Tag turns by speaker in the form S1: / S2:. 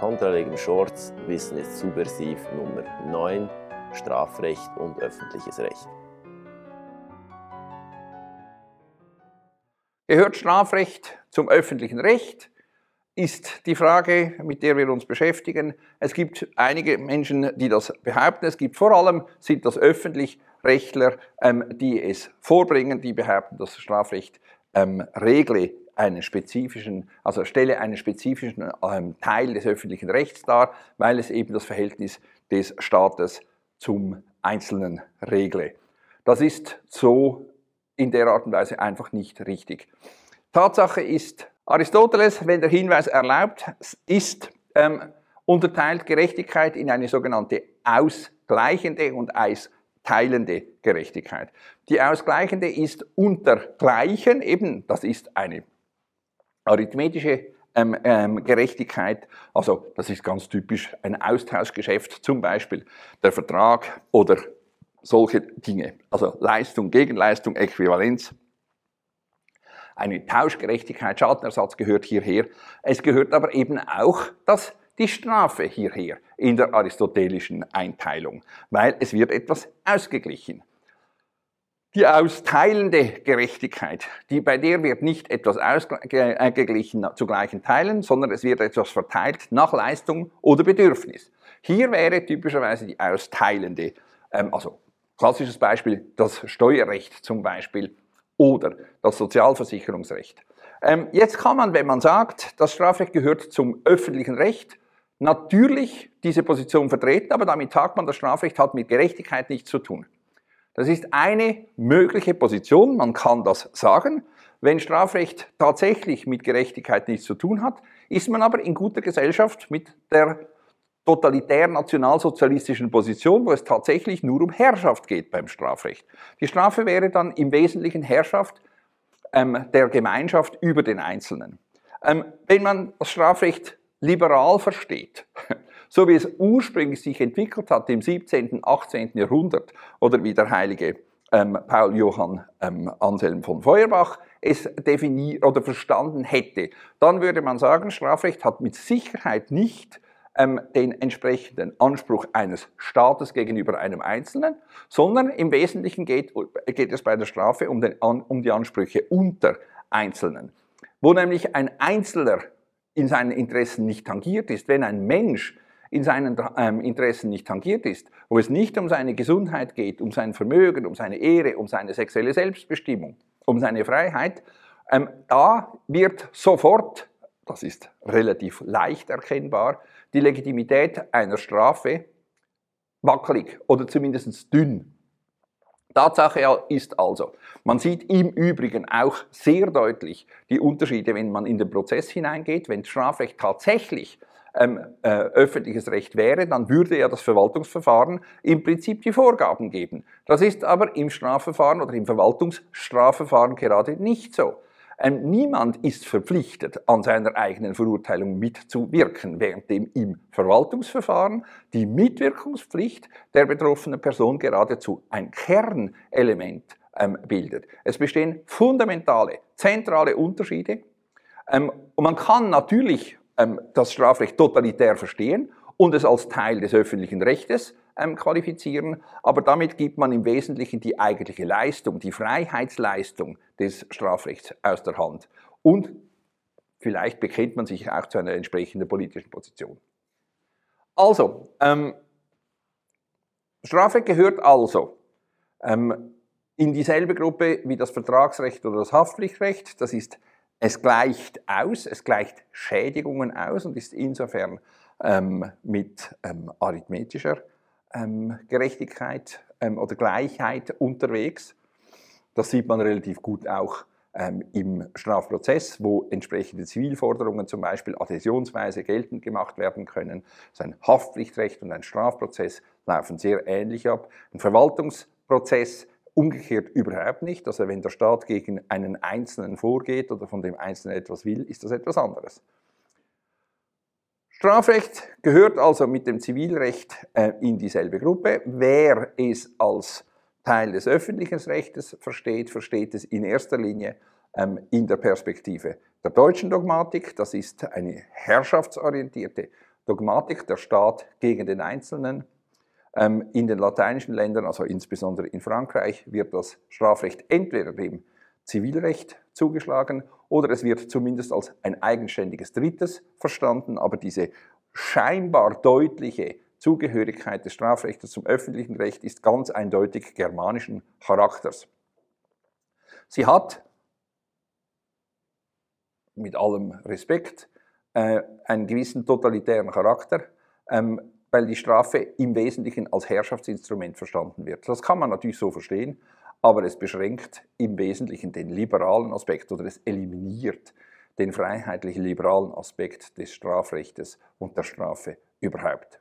S1: Kontralegem Shorts, Wissen ist subversiv Nummer 9, Strafrecht und öffentliches Recht.
S2: Gehört Strafrecht zum öffentlichen Recht? Ist die Frage, mit der wir uns beschäftigen. Es gibt einige Menschen, die das behaupten. Es gibt vor allem, sind das Öffentlichrechtler, ähm, die es vorbringen, die behaupten, dass das Strafrecht ähm, regle einen spezifischen, also stelle einen spezifischen ähm, Teil des öffentlichen Rechts dar, weil es eben das Verhältnis des Staates zum Einzelnen regle. Das ist so in der Art und Weise einfach nicht richtig. Tatsache ist, Aristoteles, wenn der Hinweis erlaubt ist, ähm, unterteilt Gerechtigkeit in eine sogenannte ausgleichende und austeilende Gerechtigkeit. Die ausgleichende ist untergleichen, eben, das ist eine arithmetische ähm, ähm, Gerechtigkeit, also das ist ganz typisch ein Austauschgeschäft, zum Beispiel der Vertrag oder solche Dinge, also Leistung, Gegenleistung, Äquivalenz. Eine Tauschgerechtigkeit, Schadenersatz gehört hierher. Es gehört aber eben auch das, die Strafe hierher in der aristotelischen Einteilung, weil es wird etwas ausgeglichen. Die austeilende Gerechtigkeit, die, bei der wird nicht etwas ausgeglichen zu gleichen Teilen, sondern es wird etwas verteilt nach Leistung oder Bedürfnis. Hier wäre typischerweise die austeilende, ähm, also klassisches Beispiel, das Steuerrecht zum Beispiel oder das Sozialversicherungsrecht. Ähm, jetzt kann man, wenn man sagt, das Strafrecht gehört zum öffentlichen Recht, natürlich diese Position vertreten, aber damit sagt man, das Strafrecht hat mit Gerechtigkeit nichts zu tun. Das ist eine mögliche Position, man kann das sagen. Wenn Strafrecht tatsächlich mit Gerechtigkeit nichts zu tun hat, ist man aber in guter Gesellschaft mit der totalitär-nationalsozialistischen Position, wo es tatsächlich nur um Herrschaft geht beim Strafrecht. Die Strafe wäre dann im Wesentlichen Herrschaft ähm, der Gemeinschaft über den Einzelnen. Ähm, wenn man das Strafrecht liberal versteht, so wie es ursprünglich sich entwickelt hat im 17., 18. Jahrhundert oder wie der heilige ähm, Paul Johann ähm, Anselm von Feuerbach es definiert oder verstanden hätte, dann würde man sagen, Strafrecht hat mit Sicherheit nicht ähm, den entsprechenden Anspruch eines Staates gegenüber einem Einzelnen, sondern im Wesentlichen geht, geht es bei der Strafe um, den, um die Ansprüche unter Einzelnen. Wo nämlich ein Einzelner in seinen Interessen nicht tangiert ist, wenn ein Mensch in seinen ähm, Interessen nicht tangiert ist, wo es nicht um seine Gesundheit geht, um sein Vermögen, um seine Ehre, um seine sexuelle Selbstbestimmung, um seine Freiheit, ähm, da wird sofort, das ist relativ leicht erkennbar, die Legitimität einer Strafe wackelig oder zumindest dünn. Tatsache ist also, man sieht im Übrigen auch sehr deutlich die Unterschiede, wenn man in den Prozess hineingeht, wenn Strafrecht tatsächlich ähm, äh, öffentliches Recht wäre, dann würde ja das Verwaltungsverfahren im Prinzip die Vorgaben geben. Das ist aber im Strafverfahren oder im Verwaltungsstrafverfahren gerade nicht so. Ähm, niemand ist verpflichtet, an seiner eigenen Verurteilung mitzuwirken, während dem im Verwaltungsverfahren die Mitwirkungspflicht der betroffenen Person geradezu ein Kernelement ähm, bildet. Es bestehen fundamentale, zentrale Unterschiede. Ähm, und man kann natürlich das Strafrecht totalitär verstehen und es als Teil des öffentlichen Rechtes ähm, qualifizieren, aber damit gibt man im Wesentlichen die eigentliche Leistung, die Freiheitsleistung des Strafrechts aus der Hand. Und vielleicht bekennt man sich auch zu einer entsprechenden politischen Position. Also, ähm, Strafrecht gehört also ähm, in dieselbe Gruppe wie das Vertragsrecht oder das Haftpflichtrecht. Das ist es gleicht aus, es gleicht Schädigungen aus und ist insofern ähm, mit ähm, arithmetischer ähm, Gerechtigkeit ähm, oder Gleichheit unterwegs. Das sieht man relativ gut auch ähm, im Strafprozess, wo entsprechende Zivilforderungen zum Beispiel adhäsionsweise geltend gemacht werden können. Sein Haftpflichtrecht und ein Strafprozess laufen sehr ähnlich ab. Ein Verwaltungsprozess Umgekehrt überhaupt nicht. Also wenn der Staat gegen einen Einzelnen vorgeht oder von dem Einzelnen etwas will, ist das etwas anderes. Strafrecht gehört also mit dem Zivilrecht äh, in dieselbe Gruppe. Wer es als Teil des öffentlichen Rechtes versteht, versteht es in erster Linie ähm, in der Perspektive der deutschen Dogmatik. Das ist eine herrschaftsorientierte Dogmatik, der Staat gegen den Einzelnen. Ähm, in den lateinischen Ländern, also insbesondere in Frankreich, wird das Strafrecht entweder dem Zivilrecht zugeschlagen oder es wird zumindest als ein eigenständiges Drittes verstanden, aber diese scheinbar deutliche Zugehörigkeit des Strafrechts zum öffentlichen Recht ist ganz eindeutig germanischen Charakters. Sie hat, mit allem Respekt, äh, einen gewissen totalitären Charakter, ähm, weil die Strafe im Wesentlichen als Herrschaftsinstrument verstanden wird. Das kann man natürlich so verstehen, aber es beschränkt im Wesentlichen den liberalen Aspekt oder es eliminiert den freiheitlich liberalen Aspekt des Strafrechtes und der Strafe überhaupt.